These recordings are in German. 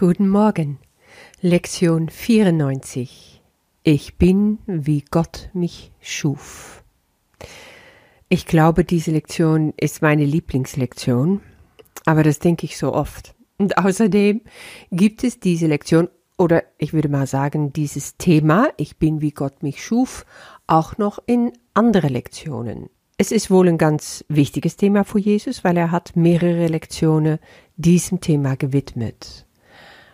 Guten Morgen. Lektion 94. Ich bin, wie Gott mich schuf. Ich glaube, diese Lektion ist meine Lieblingslektion, aber das denke ich so oft. Und außerdem gibt es diese Lektion oder ich würde mal sagen, dieses Thema, ich bin, wie Gott mich schuf, auch noch in andere Lektionen. Es ist wohl ein ganz wichtiges Thema für Jesus, weil er hat mehrere Lektionen diesem Thema gewidmet.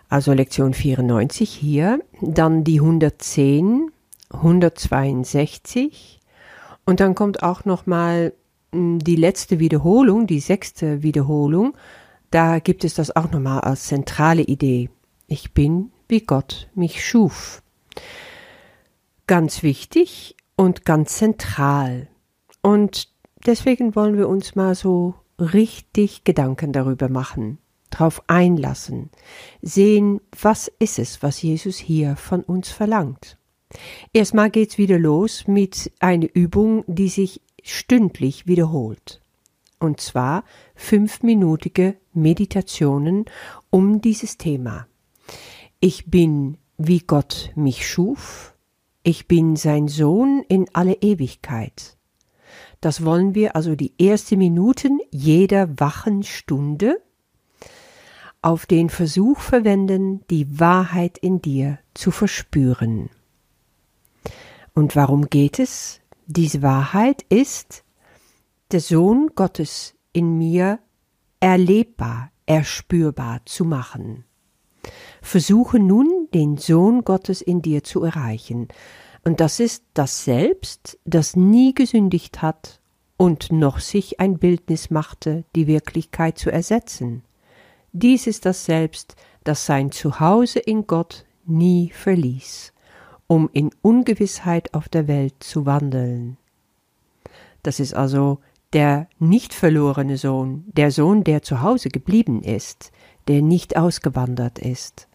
Also Lektion 94 hier, dann die 110, 162 und dann kommt auch noch mal hm, die letzte Wiederholung, die sechste Wiederholung. Da gibt es das auch noch mal als zentrale Idee. Ich bin, wie Gott mich schuf. Ganz wichtig und ganz zentral. Und deswegen wollen wir uns mal so richtig Gedanken darüber machen drauf einlassen, sehen, was ist es, was Jesus hier von uns verlangt. Erstmal geht's wieder los mit einer Übung, die sich stündlich wiederholt. Und zwar fünfminütige Meditationen um dieses Thema. Ich bin, wie Gott mich schuf. Ich bin sein Sohn in alle Ewigkeit. Das wollen wir also die ersten Minuten jeder wachen Stunde auf den Versuch verwenden, die Wahrheit in dir zu verspüren. Und warum geht es? Diese Wahrheit ist, der Sohn Gottes in mir erlebbar, erspürbar zu machen. Versuche nun, den Sohn Gottes in dir zu erreichen. Und das ist das Selbst, das nie gesündigt hat und noch sich ein Bildnis machte, die Wirklichkeit zu ersetzen. Dies ist das Selbst, das sein Zuhause in Gott nie verließ, um in Ungewissheit auf der Welt zu wandeln. Das ist also der nicht verlorene Sohn, der Sohn, der zu Hause geblieben ist, der nicht ausgewandert ist.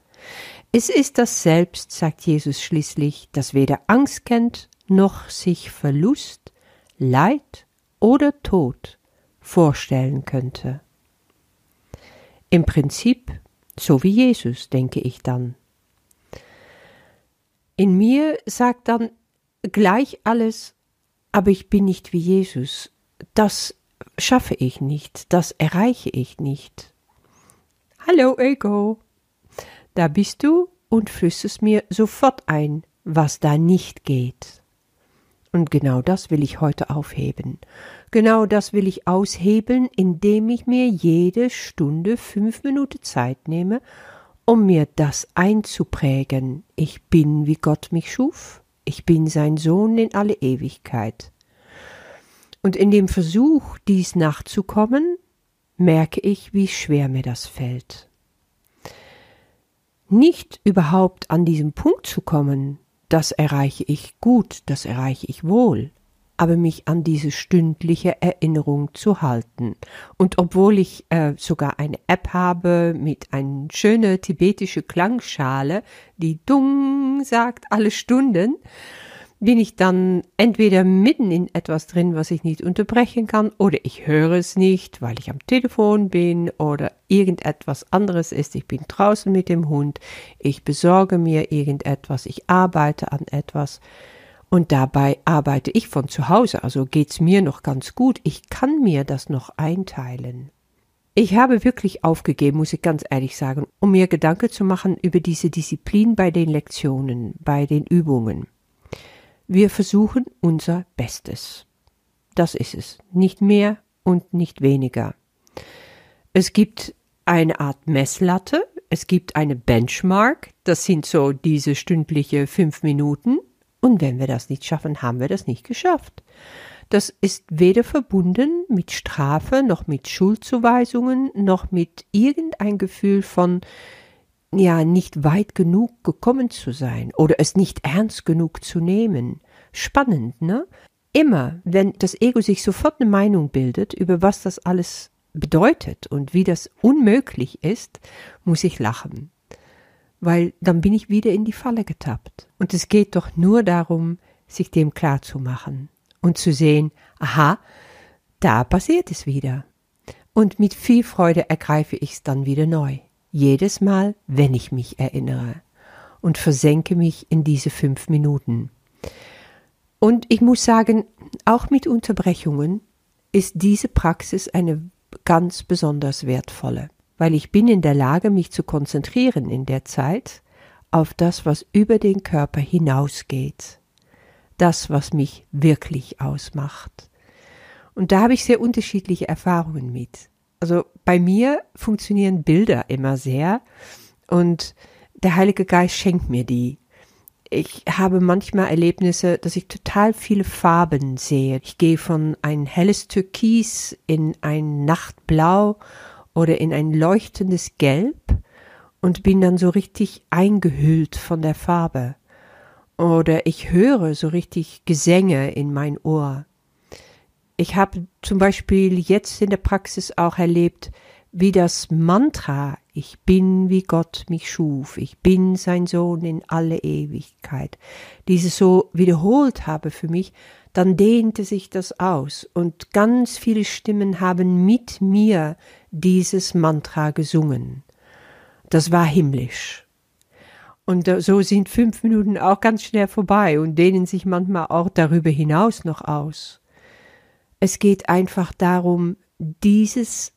Es ist das Selbst, sagt Jesus schließlich, das weder Angst kennt, noch sich Verlust, Leid oder Tod vorstellen könnte. Im Prinzip so wie Jesus, denke ich dann. In mir sagt dann gleich alles, aber ich bin nicht wie Jesus. Das schaffe ich nicht, das erreiche ich nicht. Hallo Ego, da bist du und flüsterst mir sofort ein, was da nicht geht. Und genau das will ich heute aufheben. Genau das will ich aushebeln, indem ich mir jede Stunde fünf Minuten Zeit nehme, um mir das einzuprägen. Ich bin, wie Gott mich schuf. Ich bin sein Sohn in alle Ewigkeit. Und in dem Versuch, dies nachzukommen, merke ich, wie schwer mir das fällt. Nicht überhaupt an diesem Punkt zu kommen, das erreiche ich gut, das erreiche ich wohl, aber mich an diese stündliche Erinnerung zu halten. Und obwohl ich äh, sogar eine App habe mit einer schönen tibetische Klangschale, die Dung sagt alle Stunden, bin ich dann entweder mitten in etwas drin, was ich nicht unterbrechen kann, oder ich höre es nicht, weil ich am Telefon bin oder irgendetwas anderes ist. Ich bin draußen mit dem Hund, ich besorge mir irgendetwas, ich arbeite an etwas. Und dabei arbeite ich von zu Hause, also geht's mir noch ganz gut. Ich kann mir das noch einteilen. Ich habe wirklich aufgegeben, muss ich ganz ehrlich sagen, um mir Gedanken zu machen über diese Disziplin bei den Lektionen, bei den Übungen. Wir versuchen unser Bestes. Das ist es. Nicht mehr und nicht weniger. Es gibt eine Art Messlatte, es gibt eine Benchmark, das sind so diese stündliche fünf Minuten, und wenn wir das nicht schaffen, haben wir das nicht geschafft. Das ist weder verbunden mit Strafe, noch mit Schuldzuweisungen, noch mit irgendein Gefühl von ja nicht weit genug gekommen zu sein oder es nicht ernst genug zu nehmen. Spannend, ne? Immer, wenn das Ego sich sofort eine Meinung bildet, über was das alles bedeutet und wie das unmöglich ist, muss ich lachen. Weil dann bin ich wieder in die Falle getappt. Und es geht doch nur darum, sich dem klar zu machen und zu sehen, aha, da passiert es wieder. Und mit viel Freude ergreife ich es dann wieder neu. jedes Mal, wenn ich mich erinnere und versenke mich in diese fünf Minuten. Und ich muss sagen, auch mit Unterbrechungen ist diese Praxis eine ganz besonders wertvolle, weil ich bin in der Lage, mich zu konzentrieren in der Zeit auf das, was über den Körper hinausgeht, das, was mich wirklich ausmacht. Und da habe ich sehr unterschiedliche Erfahrungen mit. Also bei mir funktionieren Bilder immer sehr und der Heilige Geist schenkt mir die. Ich habe manchmal Erlebnisse, dass ich total viele Farben sehe. Ich gehe von ein helles Türkis in ein Nachtblau oder in ein leuchtendes Gelb und bin dann so richtig eingehüllt von der Farbe. Oder ich höre so richtig Gesänge in mein Ohr. Ich habe zum Beispiel jetzt in der Praxis auch erlebt, wie das Mantra Ich bin, wie Gott mich schuf, ich bin sein Sohn in alle Ewigkeit, dieses so wiederholt habe für mich, dann dehnte sich das aus und ganz viele Stimmen haben mit mir dieses Mantra gesungen. Das war himmlisch. Und so sind fünf Minuten auch ganz schnell vorbei und dehnen sich manchmal auch darüber hinaus noch aus. Es geht einfach darum, dieses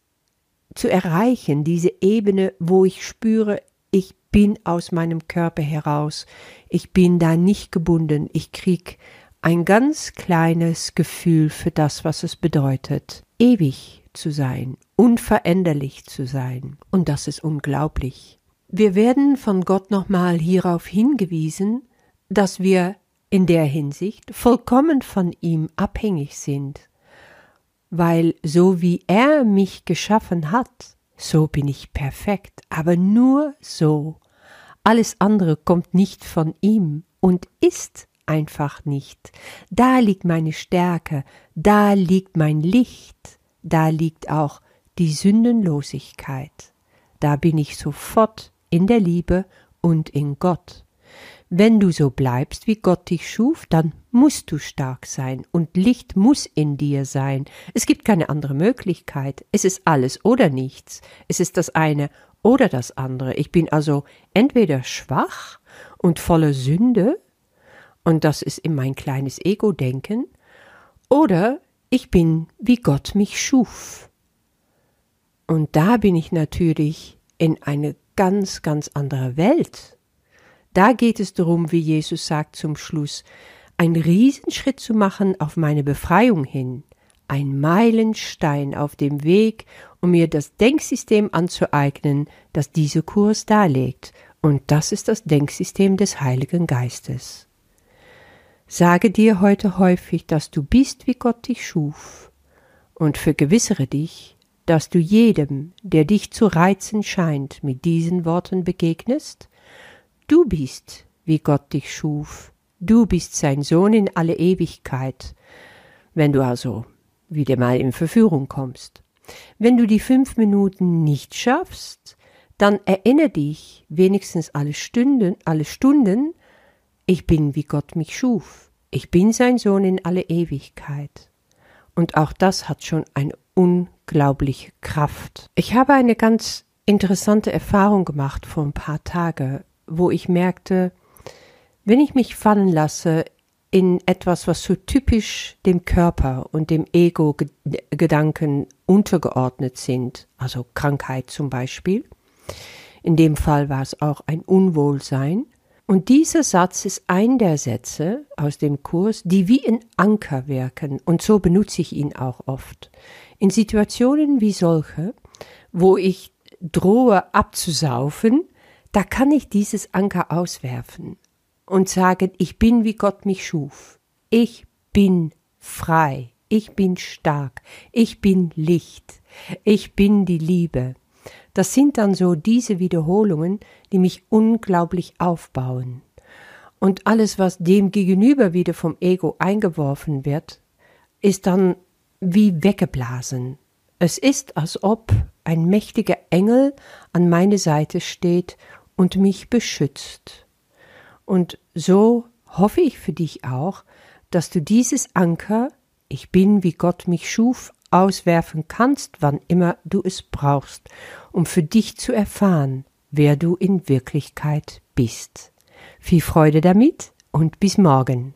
zu erreichen, diese Ebene, wo ich spüre, ich bin aus meinem Körper heraus, ich bin da nicht gebunden, ich krieg ein ganz kleines Gefühl für das, was es bedeutet, ewig zu sein, unveränderlich zu sein, und das ist unglaublich. Wir werden von Gott nochmal hierauf hingewiesen, dass wir in der Hinsicht vollkommen von ihm abhängig sind weil so wie er mich geschaffen hat, so bin ich perfekt, aber nur so. Alles andere kommt nicht von ihm und ist einfach nicht. Da liegt meine Stärke, da liegt mein Licht, da liegt auch die Sündenlosigkeit. Da bin ich sofort in der Liebe und in Gott. Wenn du so bleibst, wie Gott dich schuf, dann musst du stark sein und Licht muss in dir sein. Es gibt keine andere Möglichkeit. Es ist alles oder nichts. Es ist das eine oder das andere. Ich bin also entweder schwach und voller Sünde, und das ist in mein kleines Ego-Denken, oder ich bin, wie Gott mich schuf. Und da bin ich natürlich in eine ganz, ganz andere Welt. Da geht es darum, wie Jesus sagt zum Schluss, einen Riesenschritt zu machen auf meine Befreiung hin, ein Meilenstein auf dem Weg, um mir das Denksystem anzueignen, das diese Kurs darlegt, und das ist das Denksystem des Heiligen Geistes. Sage dir heute häufig, dass du bist, wie Gott dich schuf, und vergewissere dich, dass du jedem, der dich zu reizen scheint, mit diesen Worten begegnest Du bist, wie Gott dich schuf. Du bist sein Sohn in alle Ewigkeit. Wenn du also wieder mal in Verführung kommst. Wenn du die fünf Minuten nicht schaffst, dann erinnere dich wenigstens alle Stunden, alle Stunden, ich bin wie Gott mich schuf. Ich bin sein Sohn in alle Ewigkeit. Und auch das hat schon eine unglaubliche Kraft. Ich habe eine ganz interessante Erfahrung gemacht vor ein paar Tagen wo ich merkte, wenn ich mich fallen lasse in etwas, was so typisch dem Körper und dem Ego-Gedanken untergeordnet sind, also Krankheit zum Beispiel, in dem Fall war es auch ein Unwohlsein, und dieser Satz ist ein der Sätze aus dem Kurs, die wie ein Anker wirken, und so benutze ich ihn auch oft. In Situationen wie solche, wo ich drohe abzusaufen, da kann ich dieses Anker auswerfen und sagen, ich bin wie Gott mich schuf. Ich bin frei. Ich bin stark. Ich bin Licht. Ich bin die Liebe. Das sind dann so diese Wiederholungen, die mich unglaublich aufbauen. Und alles, was dem gegenüber wieder vom Ego eingeworfen wird, ist dann wie weggeblasen. Es ist, als ob ein mächtiger Engel an meine Seite steht und mich beschützt. Und so hoffe ich für dich auch, dass du dieses Anker, ich bin, wie Gott mich schuf, auswerfen kannst, wann immer du es brauchst, um für dich zu erfahren, wer du in Wirklichkeit bist. Viel Freude damit und bis morgen.